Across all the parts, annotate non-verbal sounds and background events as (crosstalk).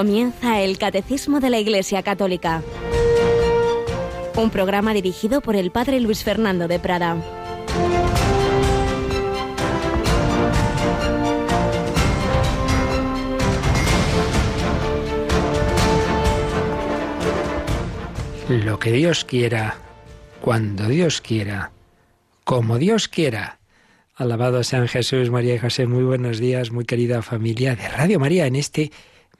Comienza el Catecismo de la Iglesia Católica. Un programa dirigido por el Padre Luis Fernando de Prada. Lo que Dios quiera, cuando Dios quiera, como Dios quiera. Alabado sean Jesús, María y José. Muy buenos días, muy querida familia de Radio María, en este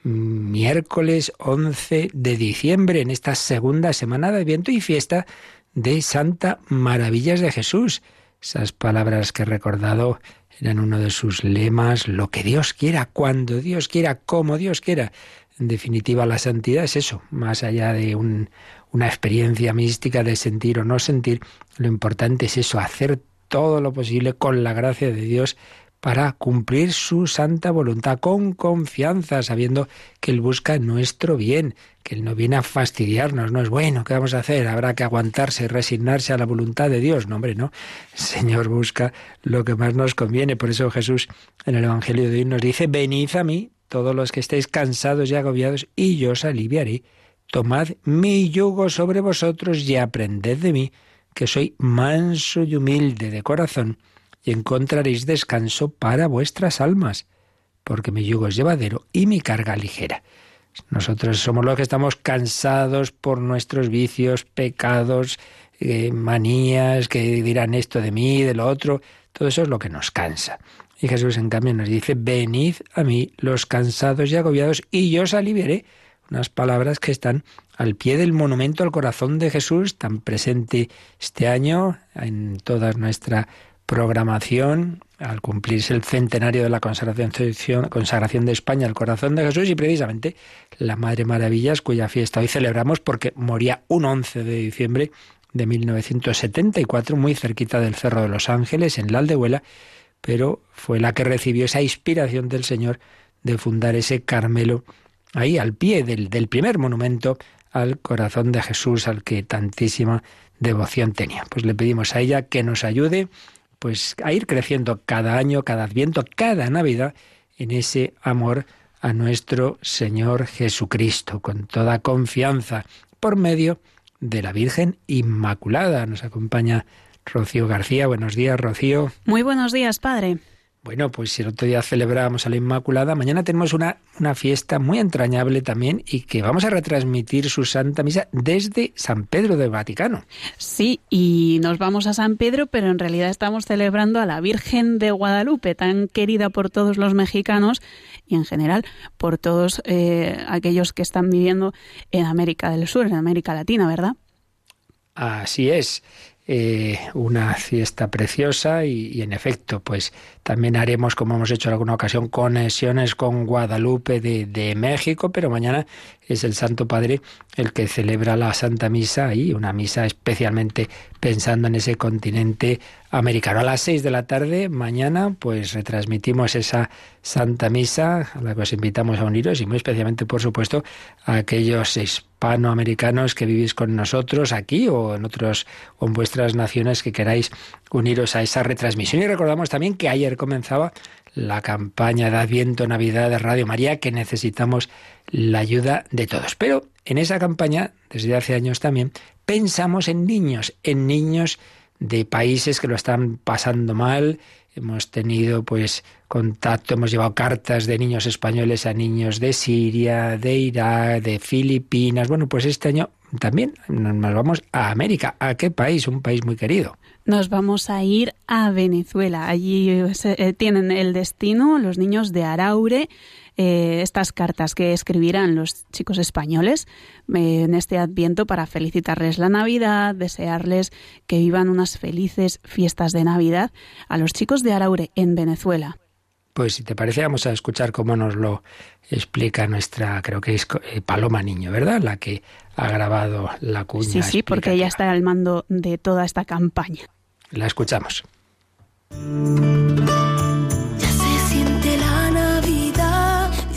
miércoles 11 de diciembre, en esta segunda semana de viento y fiesta de Santa Maravillas de Jesús. Esas palabras que he recordado eran uno de sus lemas, lo que Dios quiera, cuando Dios quiera, como Dios quiera. En definitiva, la santidad es eso, más allá de una experiencia mística de sentir o no sentir, lo importante es eso, hacer todo lo posible con la gracia de Dios para cumplir su santa voluntad con confianza, sabiendo que Él busca nuestro bien, que Él no viene a fastidiarnos, no es bueno, ¿qué vamos a hacer? Habrá que aguantarse y resignarse a la voluntad de Dios. No, hombre, no. El Señor busca lo que más nos conviene. Por eso Jesús en el Evangelio de hoy nos dice, venid a mí, todos los que estéis cansados y agobiados, y yo os aliviaré. Tomad mi yugo sobre vosotros y aprended de mí, que soy manso y humilde de corazón y encontraréis descanso para vuestras almas, porque mi yugo es llevadero y mi carga ligera. Nosotros somos los que estamos cansados por nuestros vicios, pecados, eh, manías, que dirán esto de mí, de lo otro. Todo eso es lo que nos cansa. Y Jesús, en cambio, nos dice, venid a mí los cansados y agobiados, y yo os aliviaré. Unas palabras que están al pie del monumento al corazón de Jesús, tan presente este año en toda nuestra programación al cumplirse el centenario de la consagración, de España al corazón de Jesús y precisamente la Madre Maravillas, cuya fiesta hoy celebramos porque moría un 11 de diciembre de 1974, muy cerquita del Cerro de los Ángeles, en la Aldehuela, pero fue la que recibió esa inspiración del Señor de fundar ese Carmelo ahí al pie del, del primer monumento al corazón de Jesús, al que tantísima devoción tenía. Pues le pedimos a ella que nos ayude pues a ir creciendo cada año, cada adviento, cada Navidad en ese amor a nuestro Señor Jesucristo, con toda confianza, por medio de la Virgen Inmaculada. Nos acompaña Rocío García. Buenos días, Rocío. Muy buenos días, Padre. Bueno, pues si el otro día celebrábamos a la Inmaculada, mañana tenemos una, una fiesta muy entrañable también y que vamos a retransmitir su Santa Misa desde San Pedro del Vaticano. Sí, y nos vamos a San Pedro, pero en realidad estamos celebrando a la Virgen de Guadalupe, tan querida por todos los mexicanos y en general por todos eh, aquellos que están viviendo en América del Sur, en América Latina, ¿verdad? Así es. Eh, una fiesta preciosa y, en efecto, pues también haremos, como hemos hecho en alguna ocasión, conexiones con Guadalupe de, México, pero mañana es el Santo Padre el que celebra la Santa Misa y una misa especialmente pensando en ese continente americano. A las seis de la tarde, mañana, pues retransmitimos esa Santa Misa a la que os invitamos a uniros y muy especialmente, por supuesto, a aquellos hispanoamericanos que vivís con nosotros aquí o en otros o en vuestras naciones que queráis uniros a esa retransmisión. Y recordamos también que ayer comenzaba la campaña de Adviento Navidad de Radio María, que necesitamos la ayuda de todos. Pero en esa campaña, desde hace años también, pensamos en niños, en niños de países que lo están pasando mal. Hemos tenido pues contacto, hemos llevado cartas de niños españoles a niños de Siria, de Irak, de Filipinas. Bueno, pues este año también nos vamos a América. ¿A qué país? Un país muy querido. Nos vamos a ir a Venezuela. Allí eh, tienen el destino los niños de Araure. Eh, estas cartas que escribirán los chicos españoles eh, en este adviento para felicitarles la Navidad, desearles que vivan unas felices fiestas de Navidad a los chicos de Araure en Venezuela. Pues si te parece, vamos a escuchar cómo nos lo explica nuestra, creo que es eh, Paloma Niño, ¿verdad? La que ha grabado la cuña. Sí, sí, porque ella está al mando de toda esta campaña. La escuchamos.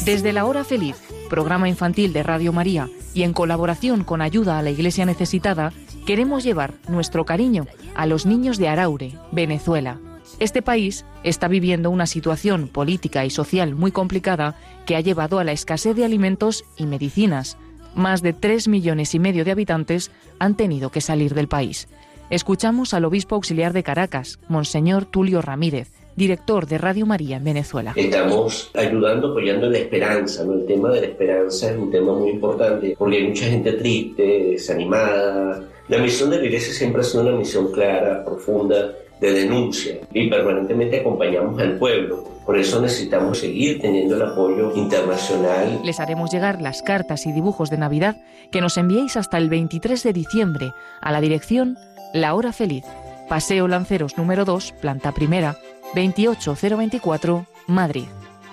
Desde la hora feliz, programa infantil de Radio María, y en colaboración con Ayuda a la Iglesia Necesitada, queremos llevar nuestro cariño a los niños de Araure, Venezuela Este país está viviendo una situación política y social muy complicada que ha llevado a la escasez de alimentos y medicinas. Más de tres millones y medio de habitantes han tenido que salir del país. Escuchamos al obispo auxiliar de Caracas, Monseñor Tulio Ramírez, director de Radio María en Venezuela. Estamos ayudando, apoyando la esperanza, ¿no? El tema de la esperanza es un tema muy importante porque hay mucha gente triste, desanimada. La misión de la iglesia siempre ha sido una misión clara, profunda, de denuncia y permanentemente acompañamos al pueblo. Por eso necesitamos seguir teniendo el apoyo internacional. Les haremos llegar las cartas y dibujos de Navidad que nos enviéis hasta el 23 de diciembre a la dirección La Hora Feliz, Paseo Lanceros número 2, planta primera, 28024, Madrid.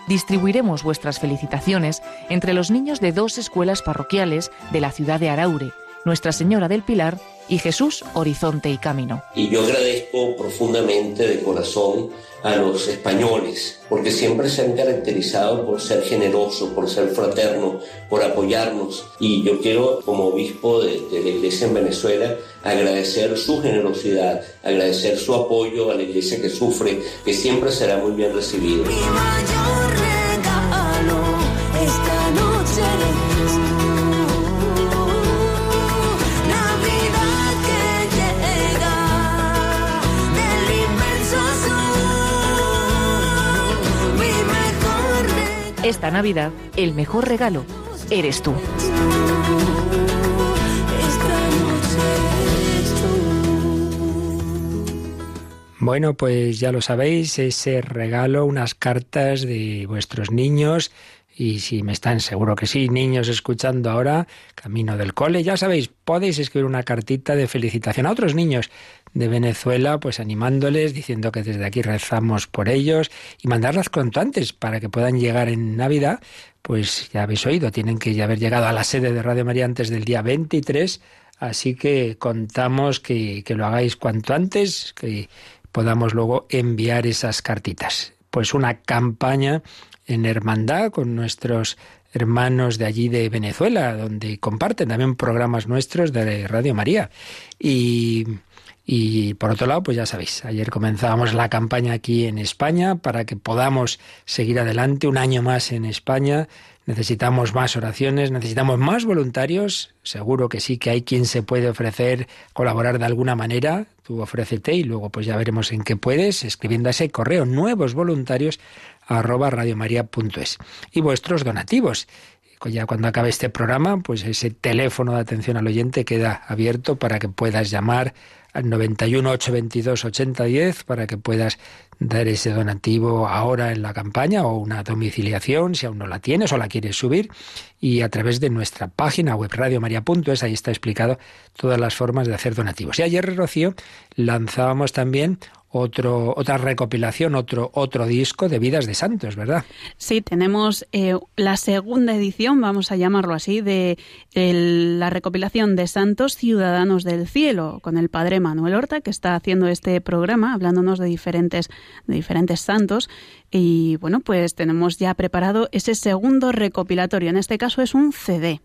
Distribuiremos vuestras felicitaciones entre los niños de dos escuelas parroquiales de la ciudad de Araure, Nuestra Señora del Pilar y Jesús Horizonte y Camino. Y yo agradezco profundamente de corazón a los españoles, porque siempre se han caracterizado por ser generosos, por ser fraternos, por apoyarnos. Y yo quiero, como obispo de, de la iglesia en Venezuela, agradecer su generosidad, agradecer su apoyo a la iglesia que sufre, que siempre será muy bien recibido. Mi mayor Esta Navidad, el mejor regalo eres tú. Bueno, pues ya lo sabéis, ese regalo, unas cartas de vuestros niños. Y si me están seguro que sí, niños escuchando ahora, camino del cole, ya sabéis, podéis escribir una cartita de felicitación a otros niños de Venezuela, pues animándoles, diciendo que desde aquí rezamos por ellos y mandarlas cuanto antes para que puedan llegar en Navidad. Pues ya habéis oído, tienen que haber llegado a la sede de Radio María antes del día 23, así que contamos que, que lo hagáis cuanto antes, que podamos luego enviar esas cartitas. Pues una campaña en hermandad con nuestros hermanos de allí de Venezuela, donde comparten también programas nuestros de Radio María. Y, y por otro lado, pues ya sabéis, ayer comenzábamos la campaña aquí en España para que podamos seguir adelante un año más en España. Necesitamos más oraciones, necesitamos más voluntarios. Seguro que sí que hay quien se puede ofrecer, colaborar de alguna manera. Tú ofrécete y luego pues ya veremos en qué puedes, escribiendo a ese correo nuevos voluntarios arroba radiomaria.es. Y vuestros donativos. Ya cuando acabe este programa, pues ese teléfono de atención al oyente queda abierto para que puedas llamar al 91 822 8010 para que puedas dar ese donativo ahora en la campaña o una domiciliación si aún no la tienes o la quieres subir y a través de nuestra página web radiomaria.es ahí está explicado todas las formas de hacer donativos. Y ayer Rocío lanzábamos también otro, otra recopilación, otro, otro disco de vidas de santos, ¿verdad? Sí, tenemos eh, la segunda edición, vamos a llamarlo así, de la recopilación de santos ciudadanos del cielo, con el padre Manuel Horta, que está haciendo este programa, hablándonos de diferentes, de diferentes santos. Y bueno, pues tenemos ya preparado ese segundo recopilatorio. En este caso es un CD.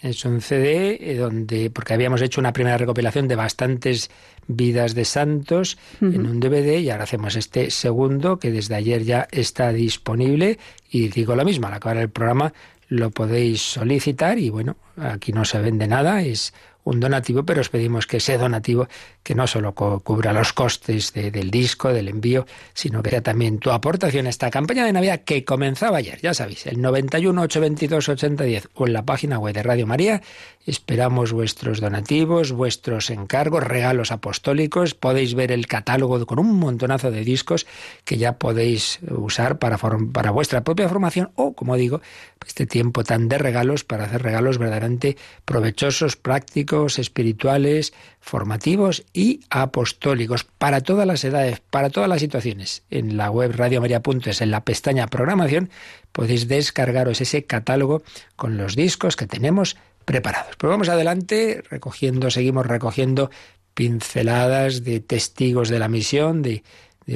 Es un CD eh, donde, porque habíamos hecho una primera recopilación de bastantes vidas de santos en un DVD y ahora hacemos este segundo que desde ayer ya está disponible. Y digo lo mismo, al acabar el programa lo podéis solicitar y bueno, aquí no se vende nada, es un donativo, pero os pedimos que ese donativo que no solo cubra los costes de- del disco, del envío, sino que sea también tu aportación a esta campaña de Navidad que comenzaba ayer, ya sabéis, el 91 822 8010 o en la página web de Radio María. Esperamos vuestros donativos, vuestros encargos, regalos apostólicos. Podéis ver el catálogo con un montonazo de discos que ya podéis usar para, para vuestra propia formación o, como digo, este tiempo tan de regalos para hacer regalos verdaderamente provechosos, prácticos, espirituales, formativos y apostólicos para todas las edades, para todas las situaciones. En la web radiomaria.es, en la pestaña programación, podéis descargaros ese catálogo con los discos que tenemos preparados. Pues vamos adelante, recogiendo, seguimos recogiendo pinceladas de testigos de la misión, de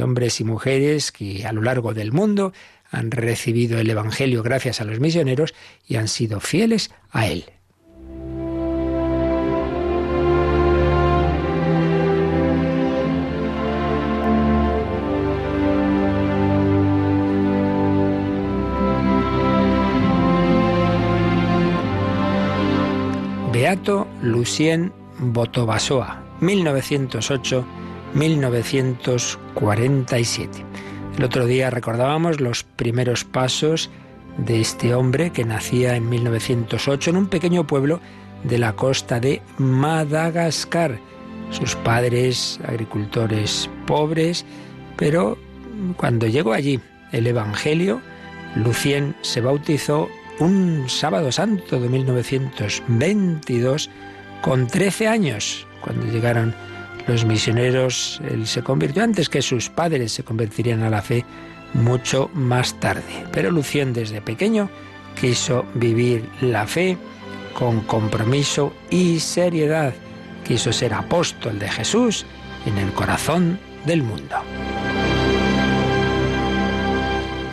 hombres y mujeres que a lo largo del mundo han recibido el Evangelio gracias a los misioneros y han sido fieles a él. Lucien Botobasoa, 1908-1947. El otro día recordábamos los primeros pasos de este hombre que nacía en 1908 en un pequeño pueblo de la costa de Madagascar. Sus padres, agricultores pobres, pero cuando llegó allí el Evangelio, Lucien se bautizó un sábado santo de 1922 con 13 años. Cuando llegaron los misioneros, él se convirtió antes que sus padres se convertirían a la fe mucho más tarde. Pero Lucien desde pequeño quiso vivir la fe con compromiso y seriedad. Quiso ser apóstol de Jesús en el corazón del mundo.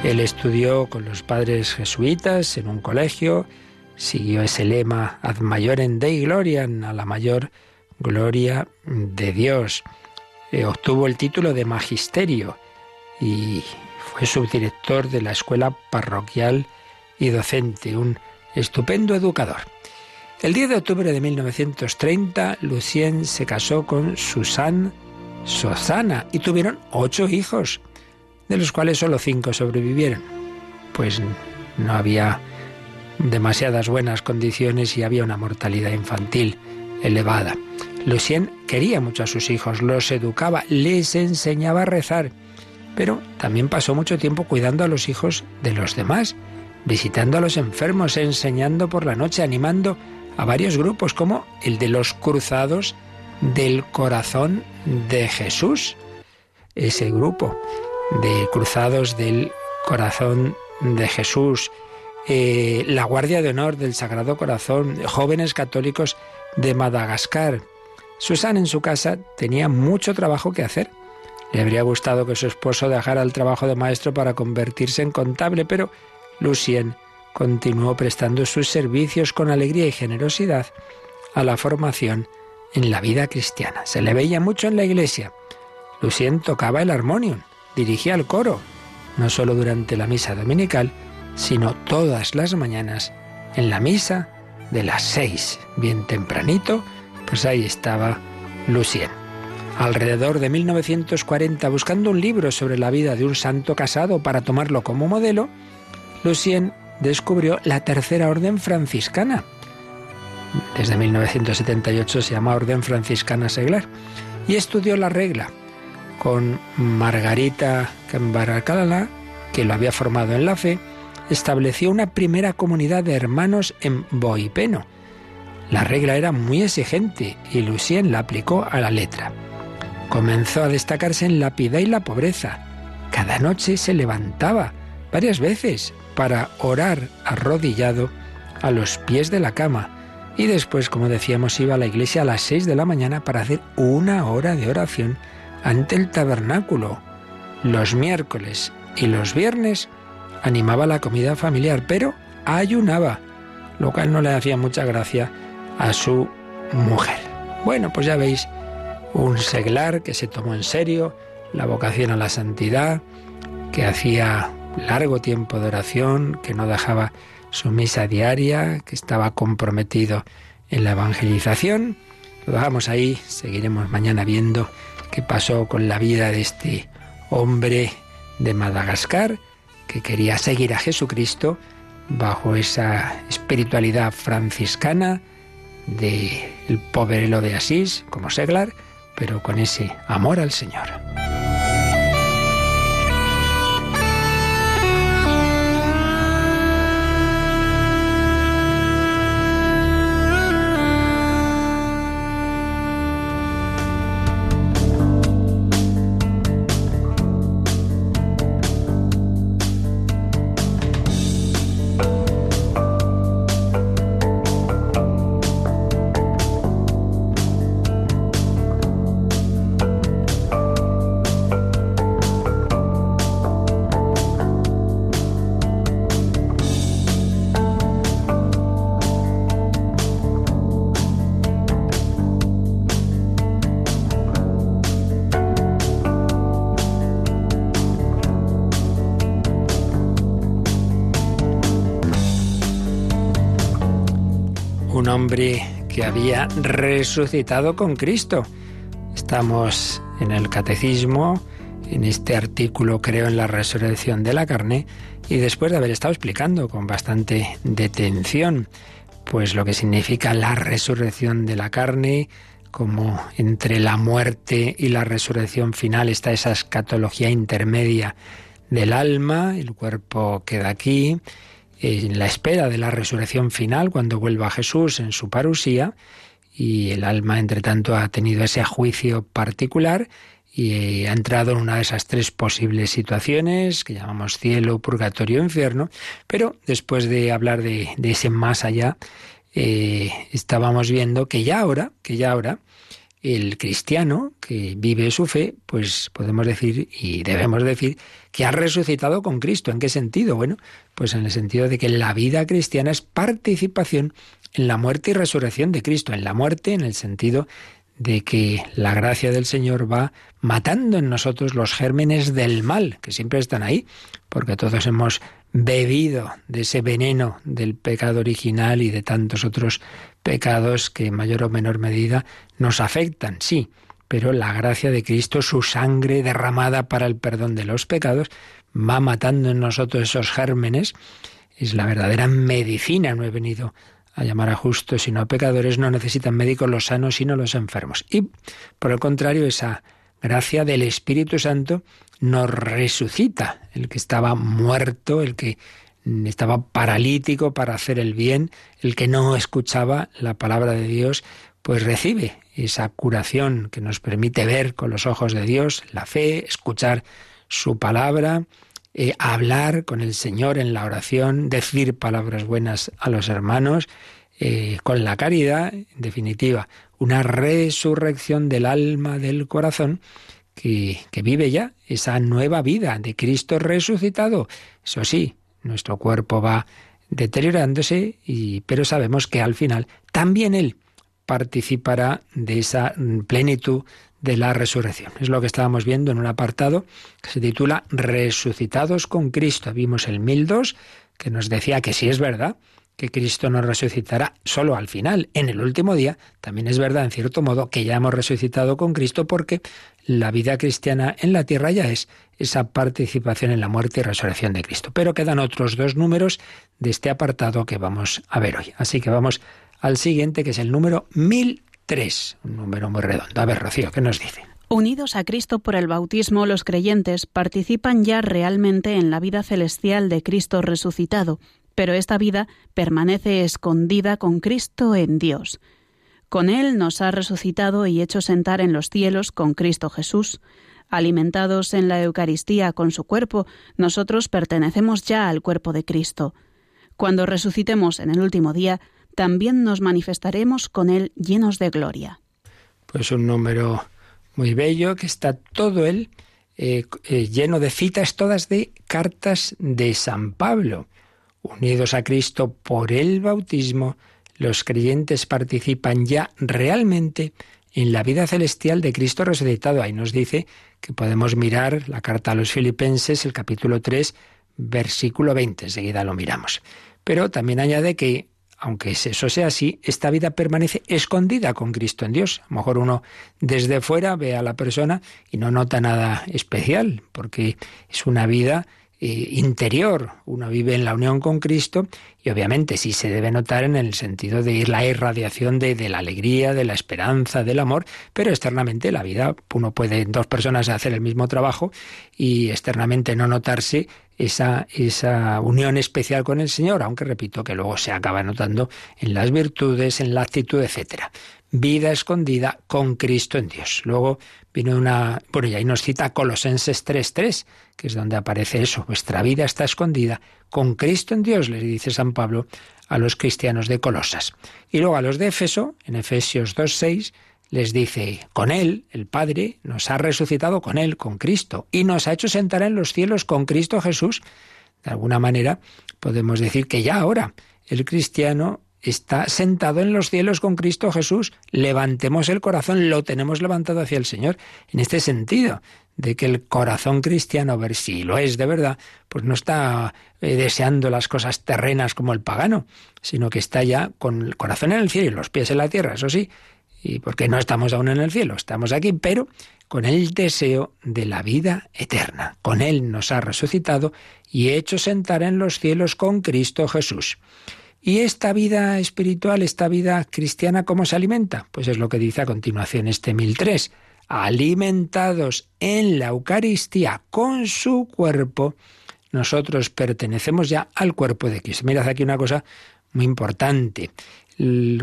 Él estudió con los padres jesuitas en un colegio, siguió ese lema ad maiorem Dei gloriam, a la mayor gloria de Dios. Eh, obtuvo el título de magisterio y fue subdirector de la escuela parroquial y docente, un estupendo educador. El 10 de octubre de 1930, Lucien se casó con Susanne Sozana y tuvieron ocho hijos, de los cuales solo cinco sobrevivieron. Pues no había demasiadas buenas condiciones y había una mortalidad infantil elevada. Lucien quería mucho a sus hijos, los educaba, les enseñaba a rezar, pero también pasó mucho tiempo cuidando a los hijos de los demás, visitando a los enfermos, enseñando por la noche, animando a varios grupos como el de los cruzados del corazón de Jesús. Ese grupo de cruzados del corazón de Jesús, eh, la Guardia de Honor del Sagrado Corazón, jóvenes católicos de Madagascar. Susan en su casa tenía mucho trabajo que hacer. Le habría gustado que su esposo dejara el trabajo de maestro para convertirse en contable, pero Lucien continuó prestando sus servicios con alegría y generosidad a la formación en la vida cristiana. Se le veía mucho en la iglesia. Lucien tocaba el armonium, dirigía el coro, no solo durante la misa dominical, sino todas las mañanas en la misa de las seis, bien tempranito, pues ahí estaba Lucien. Alrededor de 1940, buscando un libro sobre la vida de un santo casado para tomarlo como modelo, Lucien descubrió la tercera orden franciscana. Desde 1978 se llama Orden Franciscana Seglar y estudió la regla con Margarita Cambaracalala, que lo había formado en la fe, estableció una primera comunidad de hermanos en Boipeno. La regla era muy exigente y Lucien la aplicó a la letra. Comenzó a destacarse en la piedad y la pobreza. Cada noche se levantaba varias veces para orar arrodillado a los pies de la cama y después, como decíamos, iba a la iglesia a las seis de la mañana para hacer una hora de oración ante el tabernáculo. Los miércoles y los viernes animaba la comida familiar, pero ayunaba, lo cual no le hacía mucha gracia a su mujer. Bueno, pues ya veis, un seglar que se tomó en serio la vocación a la santidad, que hacía largo tiempo de oración, que no dejaba su misa diaria, que estaba comprometido en la evangelización. Lo dejamos ahí, seguiremos mañana viendo qué pasó con la vida de este hombre de Madagascar que quería seguir a Jesucristo bajo esa espiritualidad franciscana de el poverelo de Asís como seglar, pero con ese amor al Señor. Que había resucitado con Cristo. Estamos en el catecismo, en este artículo creo en la resurrección de la carne, y después de haber estado explicando con bastante detención, pues lo que significa la resurrección de la carne, como entre la muerte y la resurrección final está esa escatología intermedia del alma, el cuerpo queda aquí, en la espera de la resurrección final, cuando vuelva Jesús en su parusía, y el alma, entre tanto, ha tenido ese juicio particular y ha entrado en una de esas tres posibles situaciones que llamamos cielo, purgatorio, infierno, pero después de hablar de, de ese más allá, eh, estábamos viendo que ya ahora, que ya ahora, el cristiano que vive su fe, pues podemos decir y debemos decir que ha resucitado con Cristo. ¿En qué sentido? Bueno, pues en el sentido de que la vida cristiana es participación en la muerte y resurrección de Cristo. En la muerte, en el sentido de que la gracia del Señor va matando en nosotros los gérmenes del mal, que siempre están ahí, porque todos hemos bebido de ese veneno del pecado original y de tantos otros pecados que en mayor o menor medida nos afectan, sí, pero la gracia de Cristo, su sangre derramada para el perdón de los pecados, va matando en nosotros esos gérmenes, es la verdadera medicina, no he venido a llamar a justos sino a pecadores, no necesitan médicos los sanos sino los enfermos. Y por el contrario, esa gracia del Espíritu Santo nos resucita, el que estaba muerto, el que estaba paralítico para hacer el bien, el que no escuchaba la palabra de Dios, pues recibe esa curación que nos permite ver con los ojos de Dios, la fe, escuchar su palabra, eh, hablar con el Señor en la oración, decir palabras buenas a los hermanos, eh, con la caridad, en definitiva, una resurrección del alma, del corazón, que, que vive ya esa nueva vida de Cristo resucitado. Eso sí, nuestro cuerpo va deteriorándose, y, pero sabemos que al final también Él participará de esa plenitud de la resurrección. Es lo que estábamos viendo en un apartado que se titula Resucitados con Cristo. Vimos el 1002 que nos decía que sí es verdad que Cristo nos resucitará solo al final, en el último día, también es verdad en cierto modo que ya hemos resucitado con Cristo porque la vida cristiana en la tierra ya es esa participación en la muerte y resurrección de Cristo. Pero quedan otros dos números de este apartado que vamos a ver hoy. Así que vamos al siguiente, que es el número 1003, un número muy redondo. A ver, Rocío, ¿qué nos dice? Unidos a Cristo por el bautismo, los creyentes participan ya realmente en la vida celestial de Cristo resucitado, pero esta vida permanece escondida con Cristo en Dios. Con Él nos ha resucitado y hecho sentar en los cielos con Cristo Jesús. Alimentados en la Eucaristía con su cuerpo, nosotros pertenecemos ya al cuerpo de Cristo. Cuando resucitemos en el último día, también nos manifestaremos con Él llenos de gloria. Pues un número muy bello que está todo él eh, eh, lleno de citas todas de cartas de San Pablo. Unidos a Cristo por el bautismo, los creyentes participan ya realmente en la vida celestial de Cristo resucitado. Ahí nos dice que podemos mirar la carta a los filipenses, el capítulo 3, versículo 20. Enseguida lo miramos. Pero también añade que aunque eso sea así, esta vida permanece escondida con Cristo en Dios. A lo mejor uno desde fuera ve a la persona y no nota nada especial, porque es una vida eh, interior. Uno vive en la unión con Cristo y obviamente sí se debe notar en el sentido de ir la irradiación de, de, la alegría, de la esperanza, del amor, pero externamente la vida, uno puede dos personas hacer el mismo trabajo y externamente no notarse esa, esa unión especial con el Señor, aunque repito que luego se acaba notando en las virtudes, en la actitud, etcétera. Vida escondida con Cristo en Dios. Luego vino una, bueno, y ahí nos cita Colosenses 3.3, que es donde aparece eso, vuestra vida está escondida con Cristo en Dios, le dice San Pablo a los cristianos de Colosas. Y luego a los de Éfeso, en Efesios 2.6, les dice, con Él, el Padre, nos ha resucitado con Él, con Cristo, y nos ha hecho sentar en los cielos con Cristo Jesús. De alguna manera podemos decir que ya ahora el cristiano está sentado en los cielos con Cristo Jesús. Levantemos el corazón, lo tenemos levantado hacia el Señor. En este sentido, de que el corazón cristiano, a ver si lo es de verdad, pues no está eh, deseando las cosas terrenas como el pagano, sino que está ya con el corazón en el cielo y los pies en la tierra, eso sí, y porque no estamos aún en el cielo, estamos aquí, pero con el deseo de la vida eterna. Con Él nos ha resucitado y hecho sentar en los cielos con Cristo Jesús. ¿Y esta vida espiritual, esta vida cristiana, cómo se alimenta? Pues es lo que dice a continuación este 1003. Alimentados en la Eucaristía con su cuerpo, nosotros pertenecemos ya al cuerpo de Cristo. Mirad aquí una cosa muy importante.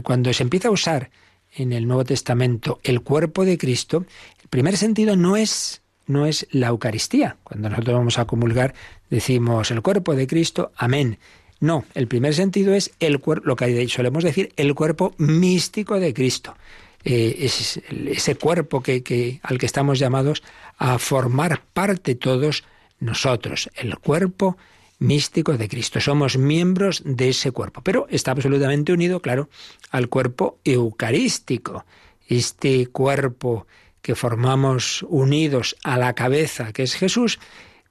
Cuando se empieza a usar en el Nuevo Testamento el cuerpo de Cristo, el primer sentido no es no es la Eucaristía. Cuando nosotros vamos a comulgar decimos el cuerpo de Cristo, amén. No, el primer sentido es el cuerpo, lo que solemos decir, el cuerpo místico de Cristo. Eh, es ese cuerpo que, al que estamos llamados a formar parte todos nosotros, el cuerpo místico de Cristo. Somos miembros de ese cuerpo, pero está absolutamente unido, claro, al cuerpo eucarístico. Este cuerpo que formamos unidos a la cabeza, que es Jesús,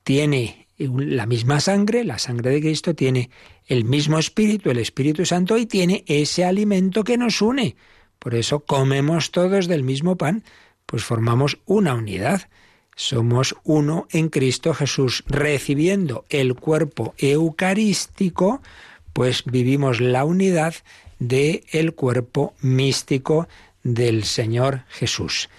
tiene la misma sangre, la sangre de Cristo tiene el mismo espíritu, el Espíritu Santo, y tiene ese alimento que nos une. Por eso comemos todos del mismo pan, pues formamos una unidad. Somos uno en Cristo Jesús, recibiendo el cuerpo eucarístico, pues vivimos la unidad del el cuerpo místico del Señor Jesús.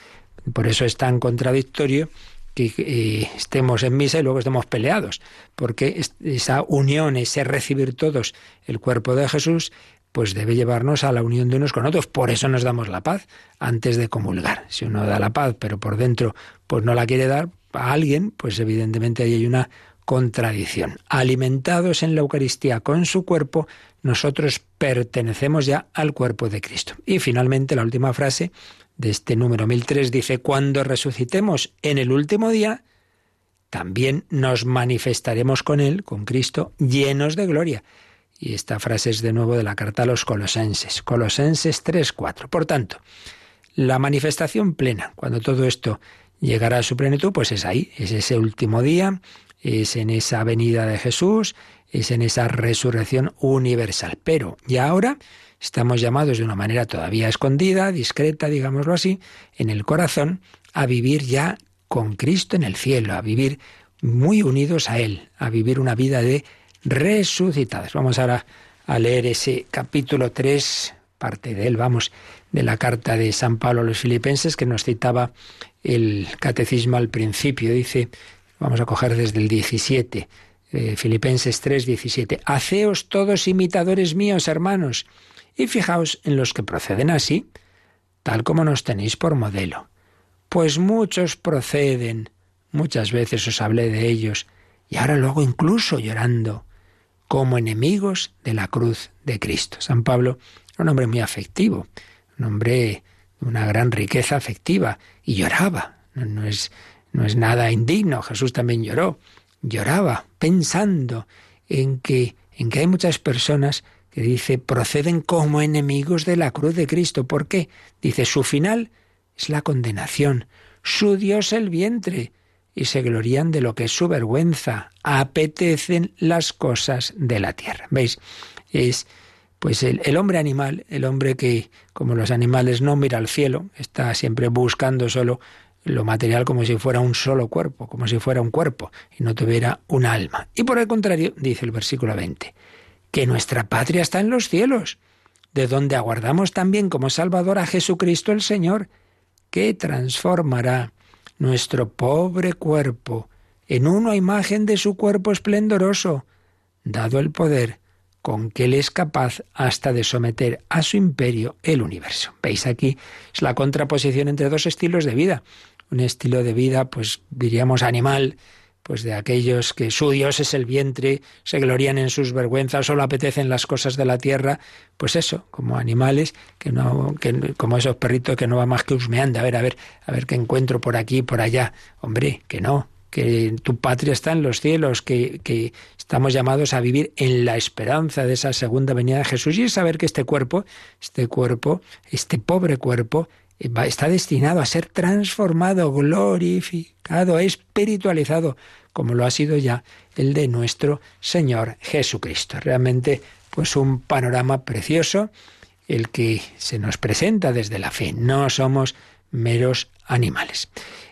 Por eso es tan contradictorio que eh, estemos en misa y luego estemos peleados, porque esa unión, ese recibir todos el cuerpo de Jesús, pues debe llevarnos a la unión de unos con otros. Por eso nos damos la paz antes de comulgar. Si uno da la paz, pero por dentro pues no la quiere dar a alguien, pues evidentemente ahí hay una contradicción. Alimentados en la Eucaristía con su cuerpo, nosotros pertenecemos ya al cuerpo de Cristo. Y finalmente la última frase de este número 1003 dice, cuando resucitemos en el último día, también nos manifestaremos con Él, con Cristo, llenos de gloria. Y esta frase es de nuevo de la carta a los colosenses, Colosenses 3.4. Por tanto, la manifestación plena, cuando todo esto llegará a su plenitud, pues es ahí, es ese último día, es en esa venida de Jesús, es en esa resurrección universal. Pero ya ahora estamos llamados de una manera todavía escondida, discreta, digámoslo así, en el corazón, a vivir ya con Cristo en el cielo, a vivir muy unidos a Él, a vivir una vida de resucitados. Vamos ahora a leer ese capítulo 3, parte de él, vamos, de la carta de San Pablo a los filipenses que nos citaba el catecismo al principio. Dice, vamos a coger desde el 17, eh, Filipenses 3, 17. Haceos todos imitadores míos, hermanos, y fijaos en los que proceden así, tal como nos tenéis por modelo. Pues muchos proceden, muchas veces os hablé de ellos, y ahora luego incluso llorando como enemigos de la cruz de Cristo. San Pablo era un hombre muy afectivo, un hombre de una gran riqueza afectiva, y lloraba. No, es, no es nada indigno, Jesús también lloró, lloraba pensando en que, en que hay muchas personas que dice proceden como enemigos de la cruz de Cristo. ¿Por qué? Dice su final es la condenación, su Dios el vientre, y se glorían de lo que es su vergüenza, apetecen las cosas de la tierra. ¿Veis? Es pues el, el, hombre animal, el hombre que, como los animales, no mira al cielo, está siempre buscando solo lo material como si fuera un solo cuerpo, como si fuera un cuerpo y no tuviera un alma. Y por el contrario, dice el versículo 20, que nuestra patria está en los cielos, de donde aguardamos también como Salvador a Jesucristo el Señor, que transformará nuestro pobre cuerpo en uno a imagen de su cuerpo esplendoroso, dado el poder con que Él es capaz hasta de someter a su imperio el universo. Veis aquí es la contraposición entre dos estilos de vida. Un estilo de vida, pues diríamos animal, pues de aquellos que su Dios es el vientre, se glorían en sus vergüenzas, solo apetecen las cosas de la tierra, pues eso, como animales, que no, que, como esos perritos que no va más que husmeando, a ver, a ver, a ver qué encuentro por aquí, por allá. Hombre, que no, que tu patria está en los cielos, que, que estamos llamados a vivir en la esperanza de esa segunda venida de Jesús y saber que este cuerpo, este cuerpo, este pobre cuerpo, está destinado a ser transformado, glorificado, espiritualizado, como lo ha sido ya el de nuestro Señor Jesucristo. Realmente, pues un panorama precioso el que se nos presenta desde la fe. No somos meros animales.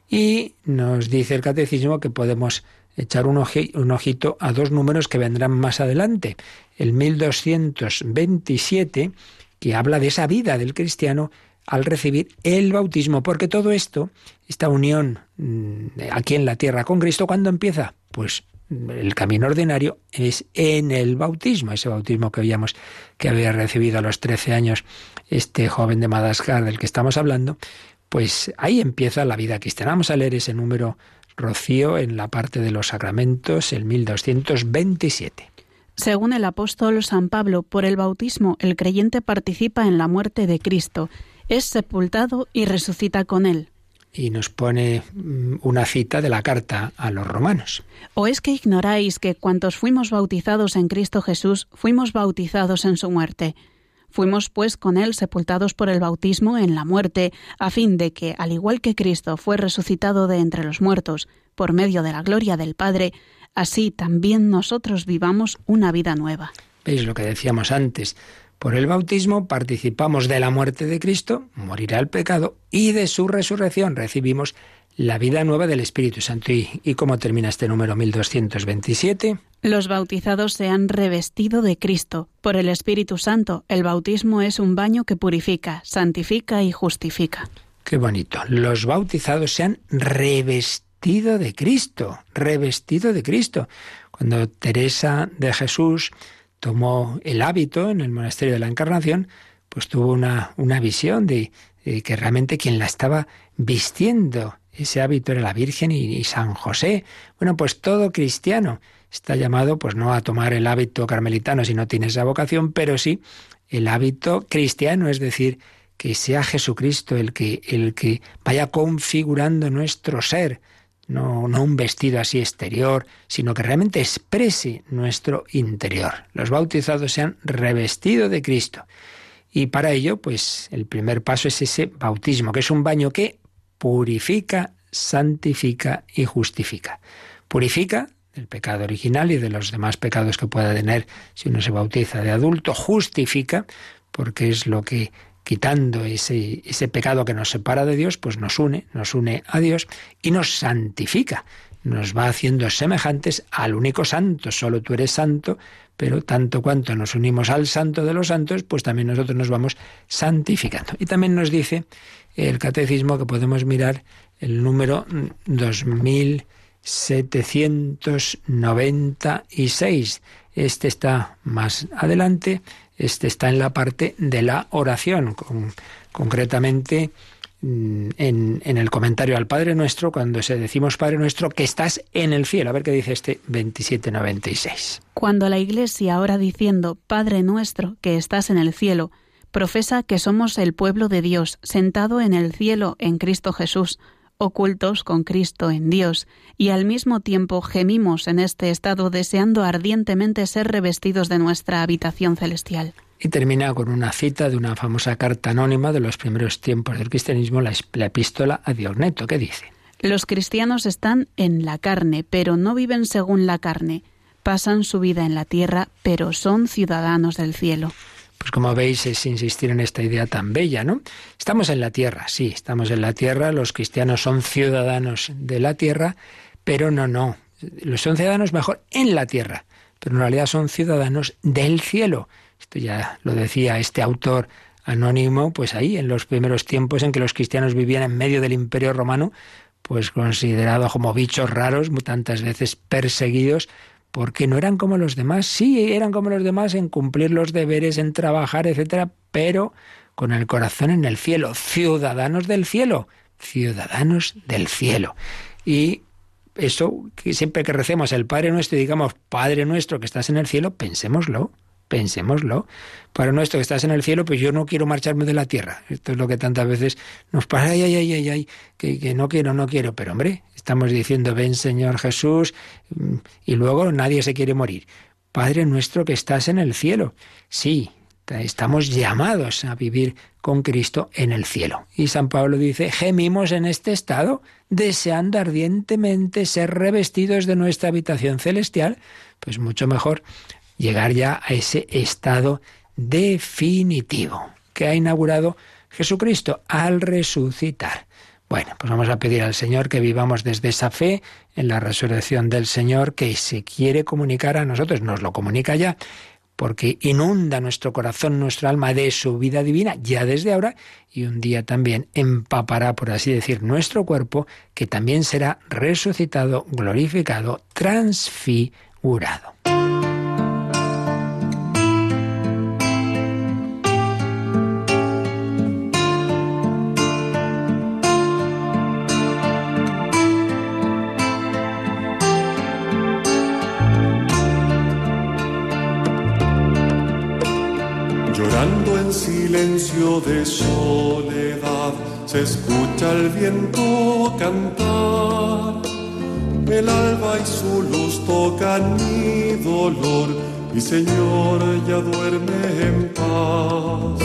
Y nos dice el catecismo que podemos echar un, un ojito a dos números que vendrán más adelante. El 1227, que habla de esa vida del cristiano al recibir el bautismo, porque todo esto, esta unión mm, aquí en la tierra con Cristo, ¿cuándo empieza? Pues el camino ordinario es en el bautismo, ese bautismo que veíamos que había recibido a los 13 años este joven de Madagascar del que estamos hablando, pues ahí empieza la vida cristiana. Vamos a leer ese número, Rocío, en la parte de los sacramentos, el 1227. Según el apóstol San Pablo, por el bautismo el creyente participa en la muerte de Cristo, es sepultado y resucita con él. Y nos pone mm, una cita de la carta a los romanos. ¿O es que ignoráis que cuantos fuimos bautizados en Cristo Jesús, fuimos bautizados en su muerte? Fuimos pues con él sepultados por el bautismo en la muerte, a fin de que, al igual que Cristo fue resucitado de entre los muertos, por medio de la gloria del Padre, así también nosotros vivamos una vida nueva. ¿Veis lo que decíamos antes? Por el bautismo participamos de la muerte de Cristo, morirá el pecado, y de su resurrección recibimos la vida nueva del Espíritu Santo. ¿Y, y cómo termina este número 1227? Los bautizados se han revestido de Cristo. Por el Espíritu Santo, el bautismo es un baño que purifica, santifica y justifica. Qué bonito. Los bautizados se han revestido de Cristo, revestido de Cristo. Cuando Teresa de Jesús tomó el hábito en el monasterio de la Encarnación, pues tuvo una, una visión de, que realmente quien la estaba vistiendo, ese hábito era la Virgen y, y San José. Bueno, pues todo cristiano está llamado, pues no a tomar el hábito carmelitano si no tiene esa vocación, pero sí el hábito cristiano, es decir, que sea Jesucristo el que, el que vaya configurando nuestro ser, no, un vestido así exterior, sino que realmente exprese nuestro interior. Los bautizados se han revestido de Cristo. Y para ello, pues el primer paso es ese bautismo, que es un baño que purifica, santifica y justifica. Purifica del pecado original y de los demás pecados que pueda tener si uno se bautiza de adulto, justifica, porque es lo que quitando ese, ese pecado que nos separa de Dios, pues nos une, nos une a Dios y nos santifica, nos va haciendo semejantes al único santo. Solo tú eres santo, pero tanto cuanto nos unimos al santo de los santos, pues también nosotros nos vamos santificando. Y también nos dice el catecismo que podemos mirar el número 2796. Este está más adelante, este está en la parte de la oración, con- concretamente mm, en, en el comentario al Padre Nuestro, cuando se decimos Padre Nuestro, que estás en el cielo. A ver qué dice este 2796. Cuando la Iglesia ora diciendo Padre nuestro que estás en el cielo, profesa que somos el pueblo de Dios, sentado en el cielo en Cristo Jesús, ocultos con Cristo en Dios, y al mismo tiempo gemimos en este estado deseando ardientemente ser revestidos de nuestra habitación celestial. Y termina con una cita de una famosa carta anónima de los primeros tiempos del cristianismo, la, epístola a Diogneto, que dice, Los cristianos están en la carne, pero no viven según la carne. Pasan su vida en la tierra, pero son ciudadanos del cielo. Pues como veis es insistir en esta idea tan bella, ¿no? Estamos en la tierra, sí, estamos en la tierra, los cristianos son ciudadanos de la tierra, pero no, no, los son ciudadanos mejor en la tierra, pero en realidad son ciudadanos del cielo. Esto ya lo decía este autor anónimo, pues ahí, en los primeros tiempos en que los cristianos vivían en medio del imperio romano, pues considerados como bichos raros, tantas veces perseguidos, porque no eran como los demás. Sí, eran como los demás en cumplir los deberes, en trabajar, etcétera, pero con el corazón en el cielo, ciudadanos del cielo, ciudadanos del cielo. Y eso, que siempre que recemos el Padre Nuestro y digamos, Padre Nuestro que estás en el cielo, pensémoslo, pensémoslo. Para nuestro que estás en el cielo, pues yo no quiero marcharme de la tierra. Esto es lo que tantas veces nos pasa, ay, ay, ay, ay, ay, que, que no quiero, no quiero. Pero hombre, estamos diciendo, ven Señor Jesús, y luego nadie se quiere morir. Padre nuestro que estás en el cielo. Sí, estamos llamados a vivir con Cristo en el cielo. Y San Pablo dice, gemimos en este estado, deseando ardientemente ser revestidos de nuestra habitación celestial, pues mucho mejor llegar ya a ese estado definitivo que ha inaugurado Jesucristo al resucitar. Bueno, pues vamos a pedir al Señor que vivamos desde esa fe en la resurrección del Señor que se quiere comunicar a nosotros, nos lo comunica ya, porque inunda nuestro corazón, nuestra alma de su vida divina ya desde ahora y un día también empapará, por así decir, nuestro cuerpo, que también será resucitado, glorificado, transfigurado. Silencio de soledad, se escucha el viento cantar. El alba y su luz tocan mi dolor, mi Señor ya duerme en paz.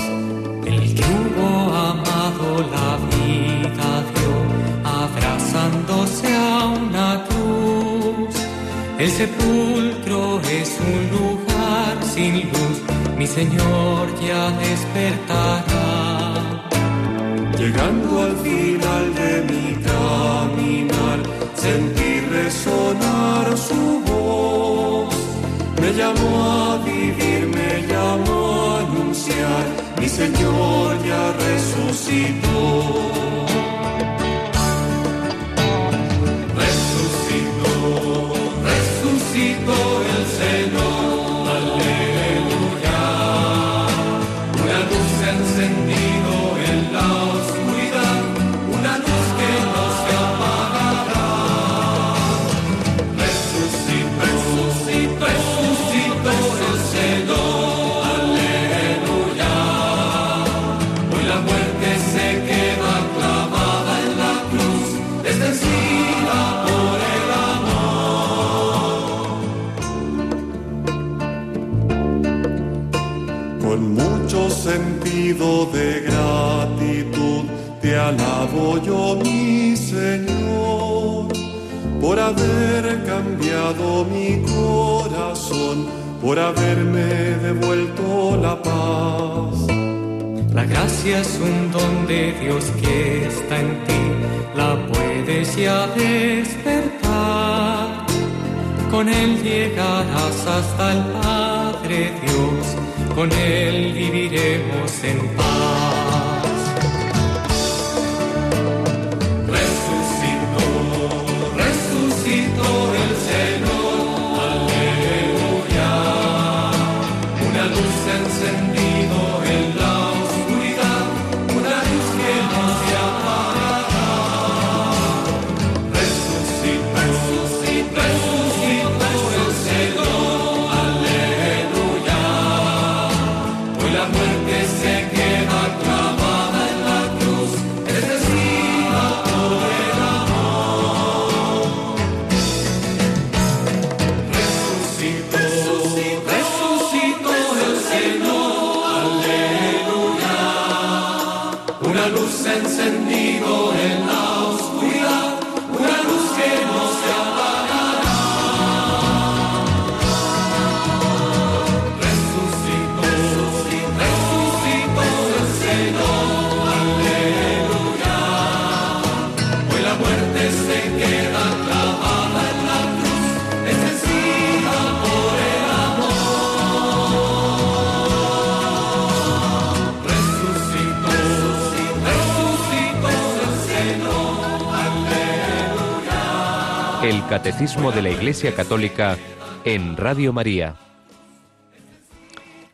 El que hubo amado la vida dio, abrazándose a una cruz. El sepulcro es un lugar sin luz, mi Señor ya despertará. Llegando al final de mi caminar, sentí resonar su voz. Me llamó a vivir, me llamó a anunciar, mi Señor ya resucitó. Alabo yo, mi Señor, por haber cambiado mi corazón, por haberme devuelto la paz. La gracia es un don de Dios que está en ti, la puedes ya despertar. Con Él llegarás hasta el Padre Dios, con Él viviremos en paz. Catecismo de la Iglesia Católica en Radio María.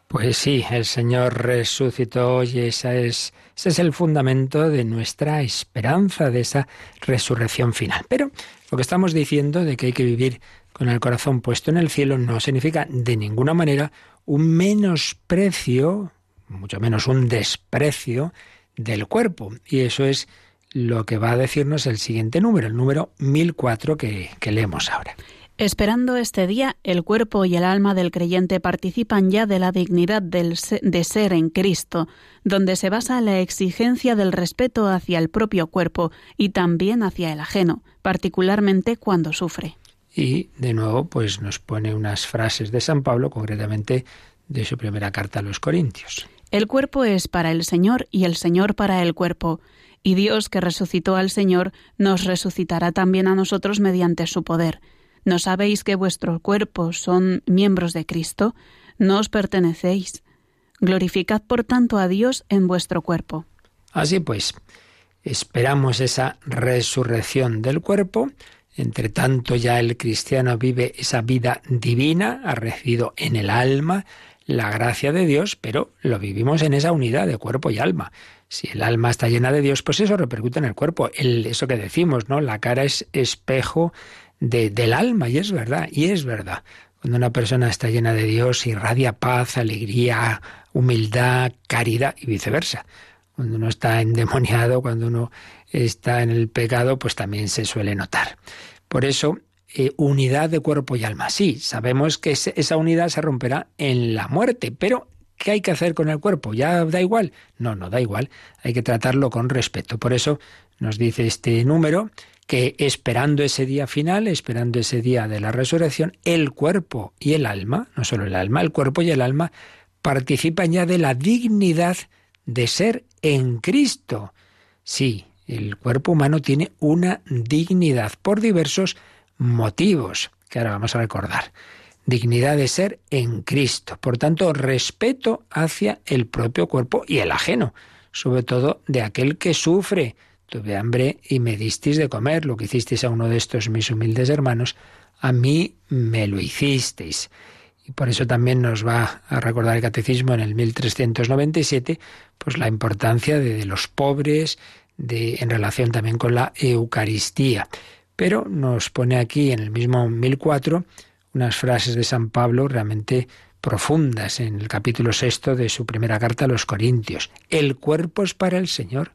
Pues sí, el Señor resucitó y esa es, ese es el fundamento de nuestra esperanza, de esa resurrección final. Pero lo que estamos diciendo de que hay que vivir con el corazón puesto en el cielo no significa de ninguna manera un menosprecio, mucho menos un desprecio del cuerpo. Y eso es lo que va a decirnos el siguiente número, el número 1004 que, que leemos ahora. Esperando este día, el cuerpo y el alma del creyente participan ya de la dignidad del se- de ser en Cristo, donde se basa la exigencia del respeto hacia el propio cuerpo y también hacia el ajeno, particularmente cuando sufre. Y de nuevo, pues nos pone unas frases de San Pablo, concretamente de su primera carta a los Corintios. El cuerpo es para el Señor y el Señor para el cuerpo, y Dios que resucitó al Señor nos resucitará también a nosotros mediante su poder. ¿No sabéis que vuestros cuerpos son miembros de Cristo? No os pertenecéis. Glorificad por tanto a Dios en vuestro cuerpo. Así pues, esperamos esa resurrección del cuerpo. Entre tanto, ya el cristiano vive esa vida divina, ha recibido en el alma la gracia de Dios, pero lo vivimos en esa unidad de cuerpo y alma. Si el alma está llena de Dios, pues eso repercute en el cuerpo. El, eso que decimos, ¿no? La cara es espejo de, del alma, y es verdad, y es verdad. Cuando una persona está llena de Dios, irradia paz, alegría, humildad, caridad y viceversa. Cuando uno está endemoniado, cuando uno está en el pecado, pues también se suele notar. Por eso, eh, unidad de cuerpo y alma. Sí, sabemos que esa unidad se romperá en la muerte, pero ¿qué hay que hacer con el cuerpo? ¿Ya da igual? No, no da igual. Hay que tratarlo con respeto. Por eso nos dice este número que esperando ese día final, esperando ese día de la resurrección, el cuerpo y el alma, no solo el alma, el cuerpo y el alma participan ya de la dignidad de ser en Cristo. Sí, el cuerpo humano tiene una dignidad por diversos motivos, que ahora vamos a recordar. Dignidad de ser en Cristo. Por tanto, respeto hacia el propio cuerpo y el ajeno, sobre todo de aquel que sufre. Tuve hambre y me disteis de comer, lo que hicisteis a uno de estos mis humildes hermanos, a mí me lo hicisteis. Y por eso también nos va a recordar el catecismo en el 1397, pues la importancia de, de los pobres, de, en relación también con la Eucaristía. Pero nos pone aquí en el mismo 1004 unas frases de San Pablo realmente profundas en el capítulo sexto de su primera carta a los Corintios. El cuerpo es para el Señor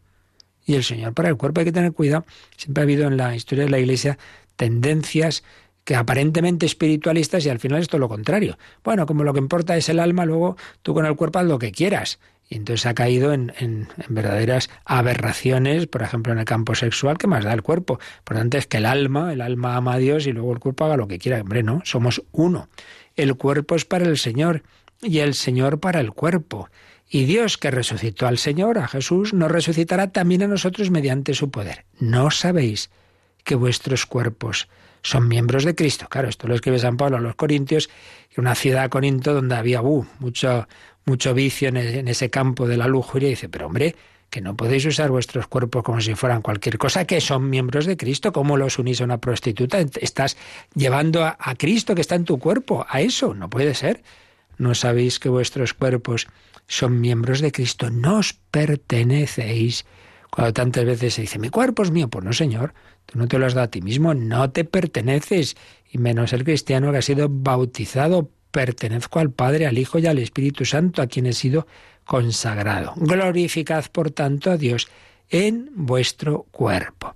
y el Señor para el cuerpo. Hay que tener cuidado. Siempre ha habido en la historia de la Iglesia tendencias que aparentemente espiritualistas y al final es todo lo contrario. Bueno, como lo que importa es el alma, luego tú con el cuerpo haz lo que quieras. Y entonces ha caído en, en, en, verdaderas aberraciones, por ejemplo, en el campo sexual, que más da el cuerpo. Por tanto, es que el alma, el alma ama a Dios y luego el cuerpo haga lo que quiera. Hombre, no, somos uno. El cuerpo es para el Señor y el Señor para el cuerpo. Y Dios que resucitó al Señor, a Jesús, nos resucitará también a nosotros mediante su poder. ¿No sabéis que vuestros cuerpos son miembros de Cristo? Claro, esto lo escribe San Pablo a los Corintios, una ciudad Corinto donde había uh, mucho, mucho vicio en, el, en ese campo de la lujuria. Y dice, pero hombre, que no podéis usar vuestros cuerpos como si fueran cualquier cosa, que son miembros de Cristo. ¿Cómo los unís a una prostituta? Estás llevando a, a Cristo que está en tu cuerpo, a eso. No puede ser. ¿No sabéis que vuestros cuerpos son miembros de Cristo? No os pertenecéis. Cuando tantas veces se dice, mi cuerpo es mío, pues no, Señor, tú no te lo has dado a ti mismo, no te perteneces, y menos el cristiano que ha sido bautizado, pertenezco al Padre, al Hijo y al Espíritu Santo, a quien he sido consagrado. Glorificad, por tanto, a Dios en vuestro cuerpo.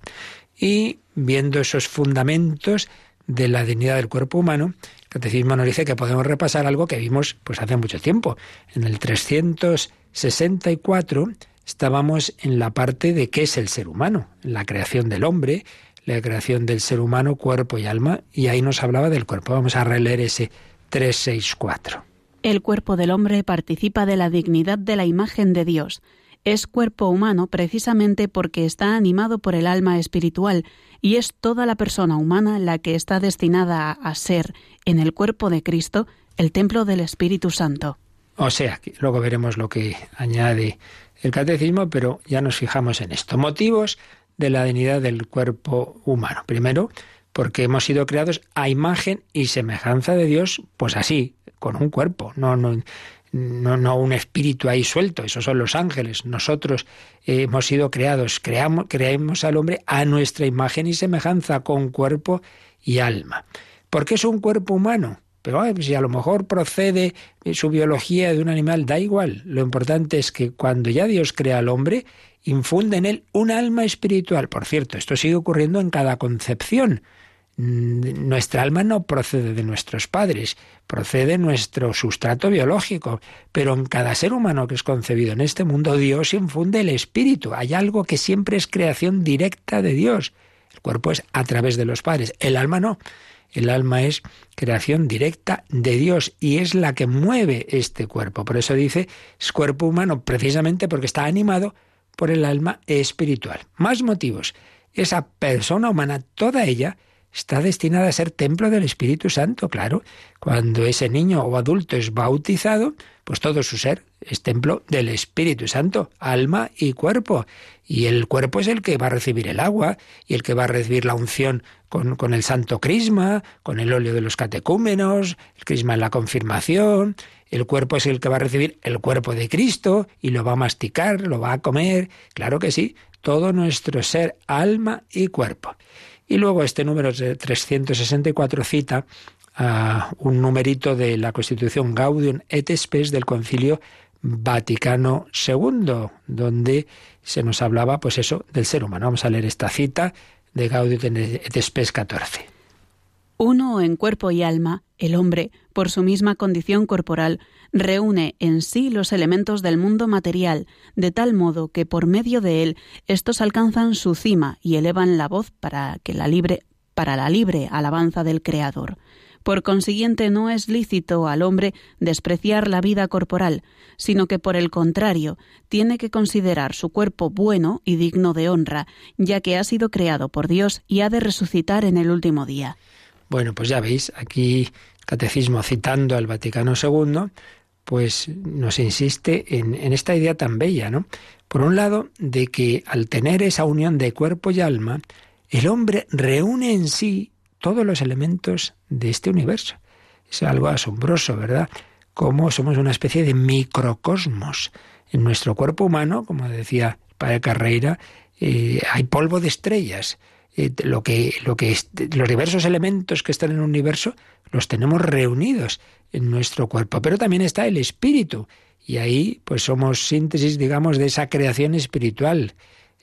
Y viendo esos fundamentos de la dignidad del cuerpo humano, el catecismo nos dice que podemos repasar algo que vimos pues hace mucho tiempo. En el 364 estábamos en la parte de qué es el ser humano, la creación del hombre, la creación del ser humano, cuerpo y alma, y ahí nos hablaba del cuerpo. Vamos a releer ese 364. El cuerpo del hombre participa de la dignidad de la imagen de Dios. Es cuerpo humano precisamente porque está animado por el alma espiritual y es toda la persona humana la que está destinada a ser, en el cuerpo de Cristo, el templo del Espíritu Santo. O sea, luego veremos lo que añade el catecismo, pero ya nos fijamos en esto. Motivos de la dignidad del cuerpo humano. Primero, porque hemos sido creados a imagen y semejanza de Dios, pues así, con un cuerpo, no, no, no, no un espíritu ahí suelto, esos son los ángeles. Nosotros hemos sido creados, creamos, al hombre a nuestra imagen y semejanza, con cuerpo y alma. porque es un cuerpo humano. Pero ay, si a lo mejor procede su biología de un animal, da igual. Lo importante es que cuando ya Dios crea al hombre, infunde en él un alma espiritual. Por cierto, esto sigue ocurriendo en cada concepción. Mm, Nuestra alma no procede de nuestros padres, procede de nuestro sustrato biológico, pero en cada ser humano que es concebido en este mundo, Dios infunde el espíritu. Hay algo que siempre es creación directa de Dios. El cuerpo es a través de los padres, el alma no. El alma es creación directa de Dios y es la que mueve este cuerpo. Por eso dice es cuerpo humano, precisamente porque está animado por el alma espiritual. Más motivos. Esa persona humana, toda ella, está destinada a ser templo del Espíritu Santo, claro. Cuando ese niño o adulto es bautizado, pues todo su ser es templo del Espíritu Santo, alma y cuerpo. Y el cuerpo es el que va a recibir el agua y el que va a recibir la unción con, con el santo crisma, con el óleo de los catecúmenos, el crisma en la confirmación. El cuerpo es el que va a recibir el cuerpo de Cristo y lo va a masticar, lo va a comer. Claro que sí, todo nuestro ser, alma y cuerpo. Y luego este número 364 cita a un numerito de la Constitución Gaudium et Spes del Concilio Vaticano II, donde se nos hablaba, pues eso, del ser humano. Vamos a leer esta cita de Gaudium et Spes 14. Uno en cuerpo y alma, el hombre, por su misma condición corporal, reúne en sí los elementos del mundo material, de tal modo que por medio de él estos alcanzan su cima y elevan la voz para que la libre para la libre alabanza del Creador. Por consiguiente, no es lícito al hombre despreciar la vida corporal, sino que por el contrario, tiene que considerar su cuerpo bueno y digno de honra, ya que ha sido creado por Dios y ha de resucitar en el último día. Bueno, pues ya veis, aquí Catecismo citando al Vaticano II, pues nos insiste en, esta idea tan bella, ¿no? Por un lado, de que al tener esa unión de cuerpo y alma, el hombre reúne en sí todos los elementos de este universo. Es algo asombroso, ¿verdad? Como somos una especie de microcosmos. En nuestro cuerpo humano, como decía Padre Carreira, eh, hay polvo de estrellas. Eh, lo que, lo que los diversos elementos que están en el universo los tenemos reunidos en nuestro cuerpo. Pero también está el espíritu. Y ahí, pues somos síntesis, digamos, de esa creación espiritual.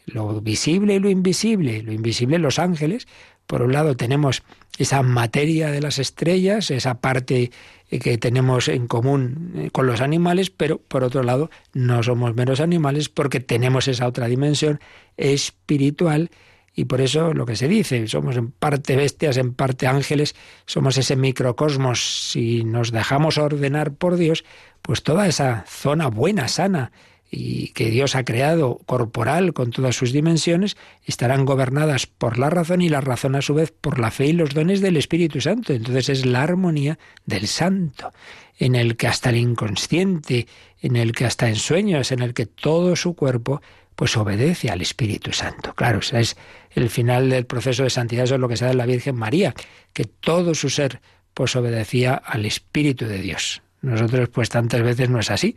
Lo visible y lo invisible. Lo invisible, los ángeles. Por un lado tenemos esa materia de las estrellas, esa parte que tenemos en común con los animales, pero por otro lado no somos meros animales porque tenemos esa otra dimensión espiritual y por eso lo que se dice, somos en parte bestias, en parte ángeles, somos ese microcosmos. Si nos dejamos ordenar por Dios, pues toda esa zona buena, sana, y que Dios ha creado corporal con todas sus dimensiones, estarán gobernadas por la razón y la razón a su vez por la fe y los dones del Espíritu Santo. Entonces es la armonía del santo, en el que hasta el inconsciente, en el que hasta en sueños, en el que todo su cuerpo pues obedece al Espíritu Santo. Claro, es el final del proceso de santidad, eso es lo que se da en la Virgen María, que todo su ser pues obedecía al Espíritu de Dios. Nosotros pues tantas veces no es así.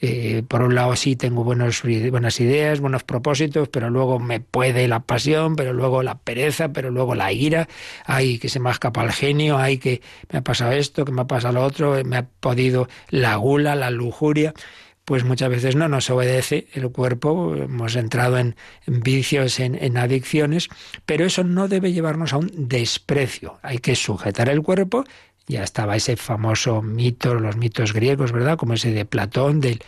Eh, por un lado sí tengo buenas ideas, buenos propósitos, pero luego me puede la pasión, pero luego la pereza, pero luego la ira, ay, que se me ha escapado el genio, ay, que me ha pasado esto, que me ha pasado lo otro, me ha podido la gula, la lujuria pues muchas veces no nos obedece el cuerpo, hemos entrado en, vicios, en, adicciones, pero eso no debe llevarnos a un desprecio. Hay que sujetar el cuerpo. Ya estaba ese famoso mito, los mitos griegos, ¿verdad? Como ese de Platón, del,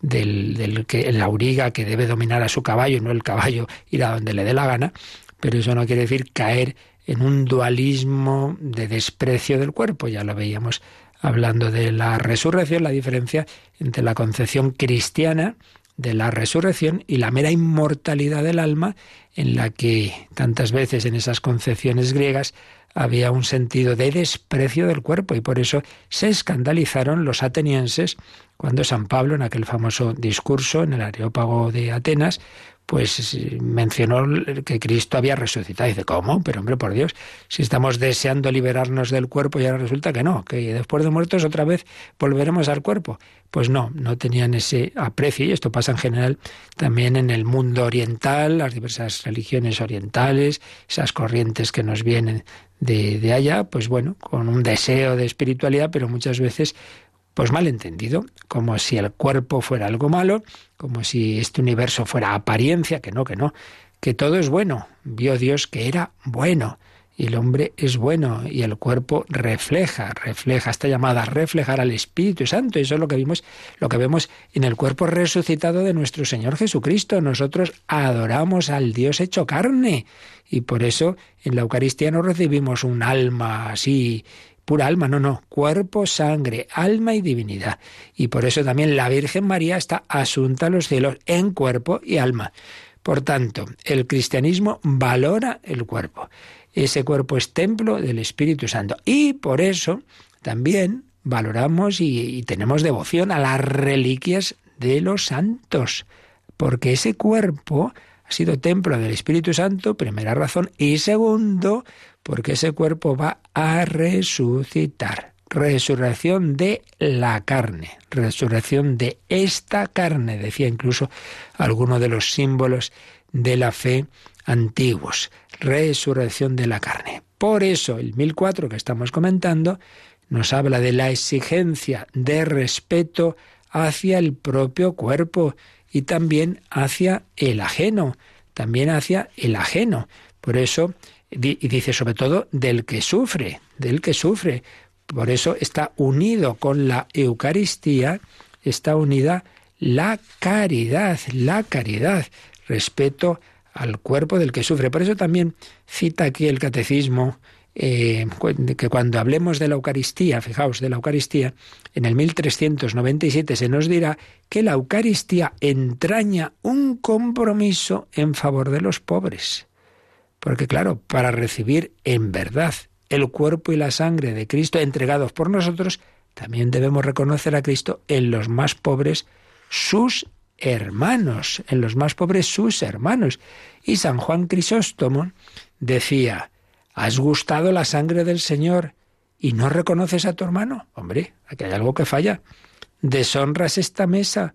del, que el auriga que debe dominar a su caballo, no el caballo ir a donde le dé la gana, pero eso no quiere decir caer en un dualismo de desprecio del cuerpo, ya lo veíamos hablando de la resurrección, la diferencia entre la concepción cristiana de la resurrección y la mera inmortalidad del alma, en la que tantas veces en esas concepciones griegas había un sentido de desprecio del cuerpo y por eso se escandalizaron los atenienses cuando San Pablo, en aquel famoso discurso en el Areópago de Atenas, pues mencionó que Cristo había resucitado. Y dice, ¿cómo? Pero hombre, por Dios, si estamos deseando liberarnos del cuerpo y ahora resulta que no, que después de muertos otra vez volveremos al cuerpo. Pues no, no tenían ese aprecio y esto pasa en general también en el mundo oriental, las diversas religiones orientales, esas corrientes que nos vienen de, de allá, pues bueno, con un deseo de espiritualidad, pero muchas veces pues mal entendido, como si el cuerpo fuera algo malo, como si este universo fuera apariencia, que no, que no, que todo es bueno. Vio Dios que era bueno y el hombre es bueno y el cuerpo refleja, refleja, está llamada a reflejar al Espíritu Santo. Eso es lo que vimos, lo que vemos en el cuerpo resucitado de nuestro Señor Jesucristo. Nosotros adoramos al Dios hecho carne y por eso en la Eucaristía no recibimos un alma así pura alma, no, no, cuerpo, sangre, alma y divinidad. Y por eso también la Virgen María está asunta a los cielos en cuerpo y alma. Por tanto, el cristianismo valora el cuerpo. Ese cuerpo es templo del Espíritu Santo. Y por eso también valoramos y, y tenemos devoción a las reliquias de los santos. Porque ese cuerpo ha sido templo del Espíritu Santo, primera razón. Y segundo, porque ese cuerpo va a resucitar. Resurrección de la carne, resurrección de esta carne, decía incluso alguno de los símbolos de la fe antiguos. Resurrección de la carne. Por eso el 1004 que estamos comentando nos habla de la exigencia de respeto hacia el propio cuerpo y también hacia el ajeno, también hacia el ajeno. Por eso y dice sobre todo del que sufre, del que sufre. Por eso está unido con la Eucaristía, está unida la caridad, la caridad, respeto al cuerpo del que sufre. Por eso también cita aquí el catecismo eh, que cuando hablemos de la Eucaristía, fijaos, de la Eucaristía, en el 1397 se nos dirá que la Eucaristía entraña un compromiso en favor de los pobres. Porque claro, para recibir en verdad el cuerpo y la sangre de Cristo entregados por nosotros, también debemos reconocer a Cristo en los más pobres, sus hermanos, en los más pobres sus hermanos. Y San Juan Crisóstomo decía, ¿has gustado la sangre del Señor y no reconoces a tu hermano? Hombre, aquí hay algo que falla. Deshonras esta mesa,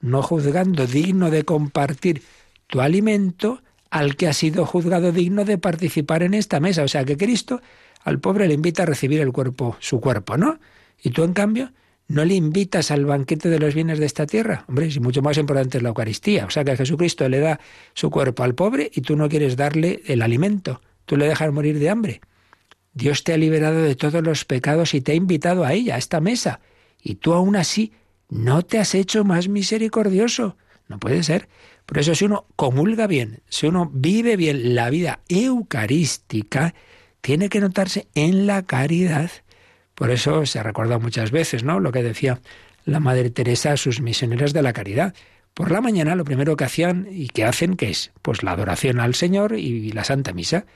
no juzgando digno de compartir tu alimento al que ha sido juzgado digno de participar en esta mesa. O sea que Cristo al pobre le invita a recibir el cuerpo, su cuerpo, ¿no? Y tú, en cambio, no le invitas al banquete de los bienes de esta tierra. Hombre, si mucho más importante es la Eucaristía. O sea que Jesucristo le da su cuerpo al pobre y tú no quieres darle el alimento. Tú le dejas morir de hambre. Dios te ha liberado de todos los pecados y te ha invitado a ella, a esta mesa. Y tú aún así no te has hecho más misericordioso. No puede ser. Por eso si uno comulga bien, si uno vive bien la vida eucarística, tiene que notarse en la caridad. Por eso se ha recordado muchas veces, ¿no? Lo que decía la Madre Teresa a sus misioneras de la caridad. Por la mañana lo primero que hacían y que hacen, ¿qué es? Pues la adoración al Señor y la Santa Misa.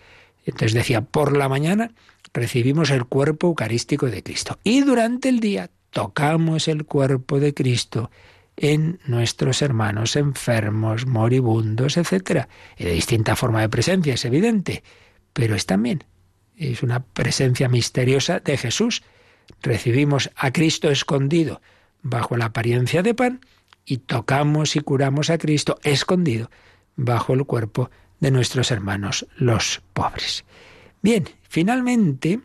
Entonces decía, por la mañana recibimos el cuerpo eucarístico de Cristo. Y durante el día tocamos el cuerpo de Cristo en nuestros hermanos enfermos, moribundos, etc. De distinta forma de presencia, es evidente, pero es también, es una presencia misteriosa de Jesús. Recibimos a Cristo escondido bajo la apariencia de pan y tocamos y curamos a Cristo escondido bajo el cuerpo de nuestros hermanos los pobres. Bien, finalmente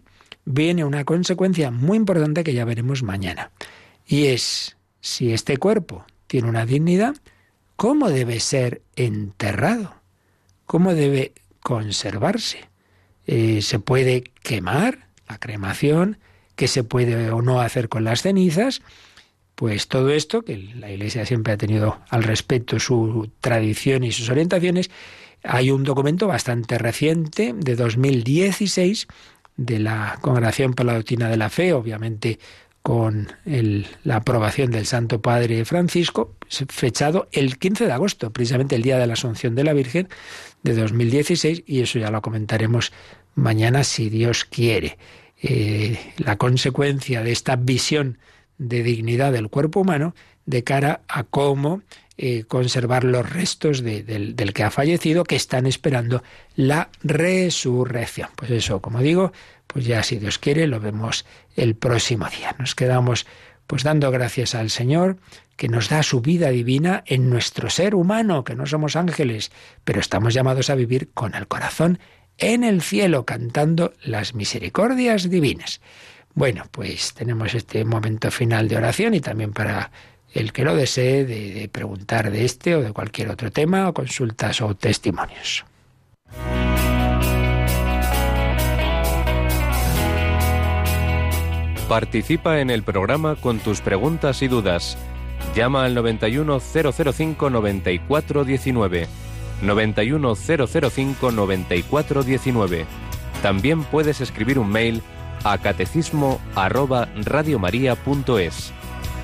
viene una consecuencia muy importante que ya veremos mañana, y es si este cuerpo tiene una dignidad, ¿cómo debe ser enterrado? ¿Cómo debe conservarse? Eh, ¿Se puede quemar la cremación? ¿Qué se puede o no hacer con las cenizas? Pues todo esto, que la Iglesia siempre ha tenido al respecto su tradición y sus orientaciones, hay un documento bastante reciente, de 2016, de la Congregación por la Doctrina de la Fe, obviamente con la aprobación del Santo Padre Francisco, fechado el 15 de agosto, precisamente el día de la Asunción de la Virgen de 2016, y eso ya lo comentaremos mañana si Dios quiere. Eh, la consecuencia de esta visión de dignidad del cuerpo humano de cara a cómo eh, conservar los restos de- del, del que ha fallecido que están esperando la resurrección. Pues eso, como digo, pues ya si Dios quiere lo vemos el próximo día. Nos quedamos pues dando gracias al Señor que nos da su vida divina en nuestro ser humano, que no somos ángeles, pero estamos llamados a vivir con el corazón en el cielo, cantando las misericordias divinas. Bueno, pues tenemos este momento final de oración y también para el que lo desee de, preguntar de este o de cualquier otro tema o consultas o testimonios. Participa en el programa con tus preguntas y dudas. Llama al 91005 9419. 91005 9419. También puedes escribir un mail a catecismo.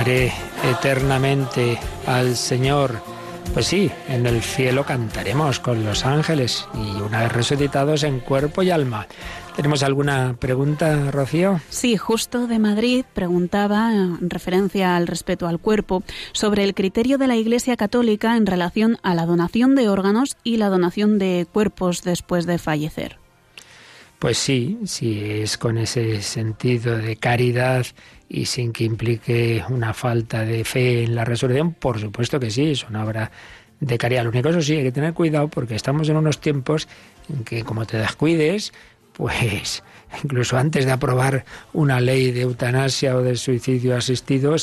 Cantaré eternamente al Señor. Pues sí, en el cielo cantaremos con los ángeles y una vez resucitados en cuerpo y alma. ¿Tenemos alguna pregunta, Rocío? Sí, justo de Madrid preguntaba, en referencia al respeto al cuerpo, sobre el criterio de la Iglesia Católica en relación a la donación de órganos y la donación de cuerpos después de fallecer. Pues sí, si es con ese sentido de caridad y sin que implique una falta de fe en la resurrección, por supuesto que sí, es una obra de caridad. Lo único eso sí, hay que tener cuidado porque estamos en unos tiempos en que como te descuides, pues (laughs) incluso antes de aprobar una ley de eutanasia o de suicidio asistido,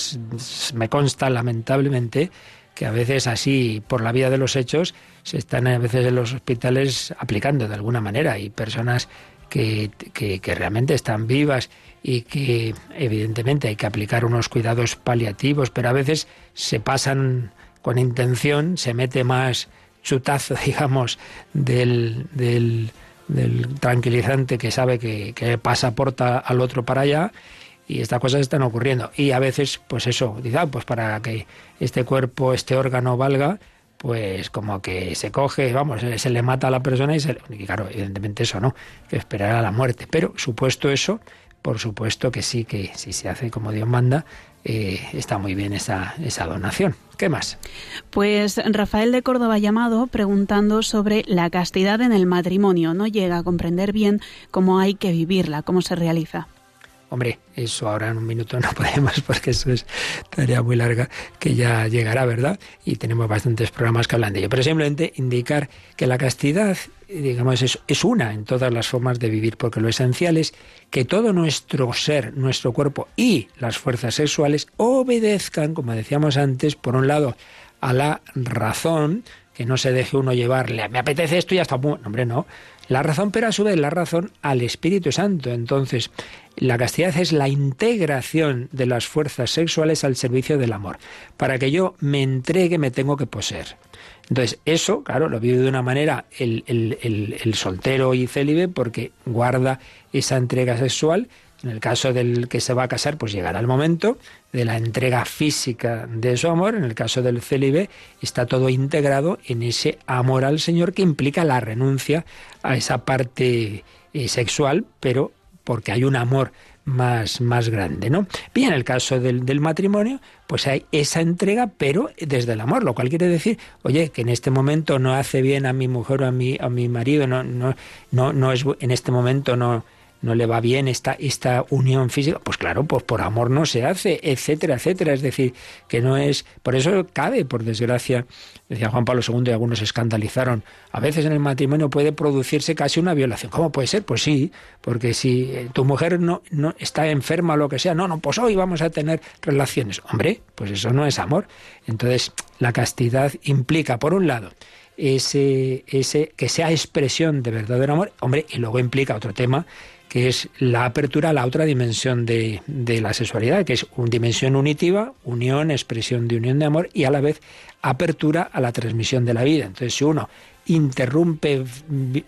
me consta lamentablemente que a veces así, por la vía de los hechos, se están a veces en los hospitales aplicando de alguna manera y personas que- que realmente están vivas y que evidentemente hay que aplicar unos cuidados paliativos, pero a veces se pasan con intención, se mete más chutazo, (laughs) digamos, del, del, del tranquilizante que sabe que, que pasaporta al otro para allá y estas cosas están ocurriendo. Y a veces, pues eso, dice, ah, pues para que este cuerpo, este órgano valga, pues como que se coge, vamos, se, se le mata a la persona y se le- y claro, evidentemente eso no, que esperar a la muerte. Pero supuesto eso, por supuesto que sí, que si se hace como Dios manda, eh, está muy bien esa, esa donación. ¿Qué más? Pues Rafael de Córdoba llamado preguntando sobre la castidad en el matrimonio. No llega a comprender bien cómo hay que vivirla, cómo se realiza. Hombre, eso ahora en un minuto no (laughs) podemos porque eso es tarea muy larga que ya llegará, ¿verdad? Y tenemos bastantes programas que hablan de ello. Pero simplemente indicar que la castidad, digamos, es, es una en todas las formas de vivir, porque lo esencial es que todo nuestro ser, nuestro cuerpo y las fuerzas sexuales obedezcan, como decíamos antes, por un lado, a la razón, que no se deje uno llevarle, me apetece esto y ya está. No, hombre, no. La razón, pero a su vez la razón al Espíritu Santo. Entonces, la castidad es la integración de las fuerzas sexuales al servicio del amor. Para que yo me entregue, me tengo que poseer. Entonces, eso, claro, lo vive de una manera el, el- el- el soltero y célibe porque guarda esa entrega sexual. En el caso del que se va a casar, pues llegará el momento de la entrega física de su amor. En el caso del célibe, está todo integrado en ese amor al Señor que implica la renuncia a esa parte eh, sexual, pero porque hay un amor más, más grande, ¿no? Bien, en el caso del, del, matrimonio, pues hay esa entrega, pero desde el amor, lo cual quiere decir, oye, que en este momento no hace bien a mi mujer o a mi, a mi marido, no, no, no, no es en este momento no no le va bien esta, esta unión física, pues claro, pues por amor no se hace, etcétera, etcétera. Es decir, que no es. Por eso cabe, por desgracia, decía Juan Pablo II y algunos escandalizaron. A veces en el matrimonio puede producirse casi una violación. ¿Cómo puede ser? Pues sí, porque si eh, tu mujer no, no está enferma o lo que sea, no, no, pues hoy vamos a tener relaciones. Hombre, pues eso no es amor. Entonces, la castidad implica, por un lado, ese, ese que sea expresión de verdadero amor, hombre, y luego implica otro tema que es la apertura a la otra dimensión de, de, la sexualidad, que es una dimensión unitiva, unión, expresión de unión de amor y a la vez apertura a la transmisión de la vida. Entonces, si uno interrumpe,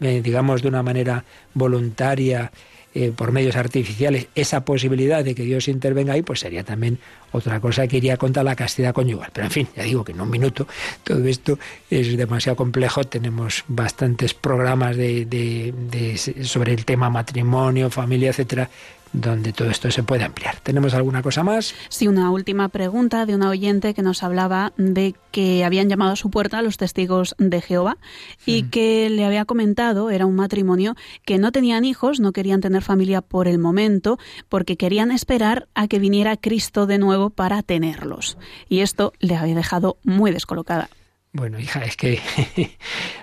eh, digamos, de una manera voluntaria, eh, por medios artificiales, esa posibilidad de que Dios intervenga ahí, pues sería también otra cosa que iría contra la castidad conyugal. Pero en fin, ya digo que en un minuto todo esto es demasiado complejo. Tenemos bastantes programas de, de, de, sobre el tema matrimonio, familia, etcétera, donde todo esto se puede ampliar. ¿Tenemos alguna cosa más? Sí, una última pregunta de una oyente que nos hablaba de que habían llamado a su puerta a los testigos de Jehová y Mm. que le había comentado, era un matrimonio, que no tenían hijos, no querían tener familia por el momento, porque querían esperar a que viniera Cristo de nuevo para tenerlos. Y esto le había dejado muy descolocada. Bueno, hija, es que (laughs)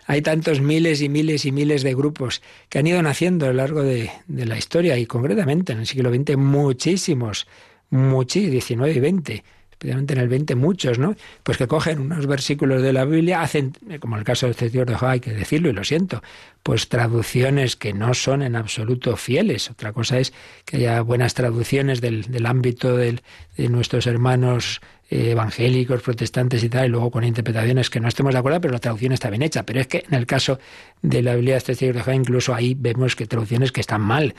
hay tantos miles y miles y miles de grupos que han ido naciendo a lo largo de, la historia y concretamente en el siglo XX muchísimos, muchísimos, 19 y 20 especialmente en el 20 muchos, ¿no? Pues que cogen unos versículos de la Biblia, hacen, como en el caso de este tío de hay que decirlo y lo siento, pues traducciones que no son en absoluto fieles. Otra cosa es que haya buenas traducciones del, del ámbito del, de nuestros hermanos eh, evangélicos, protestantes y tal, y luego con interpretaciones que no estemos de acuerdo, pero la traducción está bien hecha. Pero es que en el caso de la Biblia de tío de incluso ahí vemos que traducciones que están mal,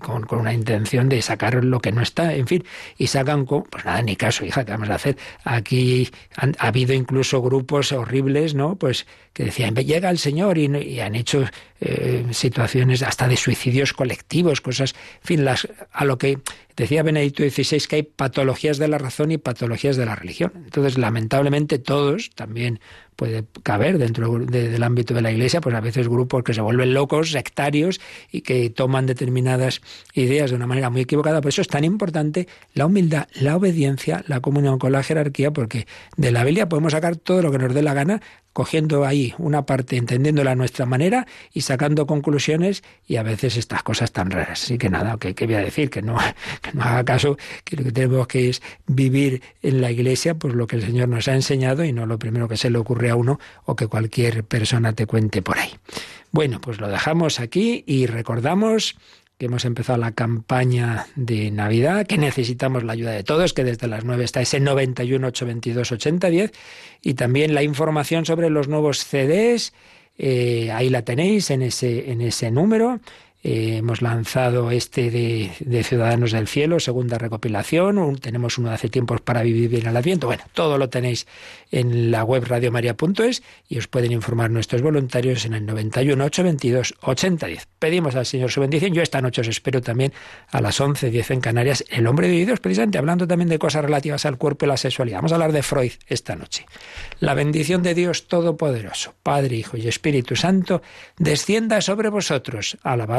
con, con, una intención de sacar lo que no está, en fin, y sacan con, pues nada, ni caso, hija, ¿qué vamos a hacer? Aquí han, ha habido incluso grupos horribles, ¿no? Pues que decían, llega el Señor y, y han hecho eh, situaciones hasta de suicidios colectivos, cosas, en fin, las, a lo que decía Benedicto XVI que hay patologías de la razón y patologías de la religión. Entonces, lamentablemente, todos también puede caber dentro de, del ámbito de la Iglesia, pues a veces grupos que se vuelven locos, sectarios y que toman determinadas ideas de una manera muy equivocada. Por eso es tan importante la humildad, la obediencia, la comunión con la jerarquía, porque de la Biblia podemos sacar todo lo que nos dé la gana, cogiendo ahí una parte, entendiéndola a nuestra manera y sacando conclusiones y a veces estas cosas tan raras. Así que nada, ¿qué, qué voy a decir? Que no, (laughs) que no haga caso, que lo que tenemos que es vivir en la Iglesia, pues lo que el Señor nos ha enseñado y no lo primero que se le ocurre a uno o que cualquier persona te cuente por ahí. Bueno, pues lo dejamos aquí y recordamos que hemos empezado la campaña de Navidad, que necesitamos la ayuda de todos, que desde las 9 está ese 91 822 8010 y también la información sobre los nuevos CDs, eh, ahí la tenéis en ese, en ese número. Eh, hemos lanzado este de, Ciudadanos del Cielo, segunda recopilación. Tenemos uno de hace tiempos para vivir bien al Adviento. Bueno, todo lo tenéis en la web radiomaria.es y os pueden informar nuestros voluntarios en el 91 822 8010. Pedimos al Señor su bendición. Yo esta noche os espero también a las 11.10 en Canarias. El hombre de Dios, precisamente hablando también de cosas relativas al cuerpo y la sexualidad. Vamos a hablar de Freud esta noche. La bendición de Dios Todopoderoso, Padre, Hijo y Espíritu Santo, descienda sobre vosotros.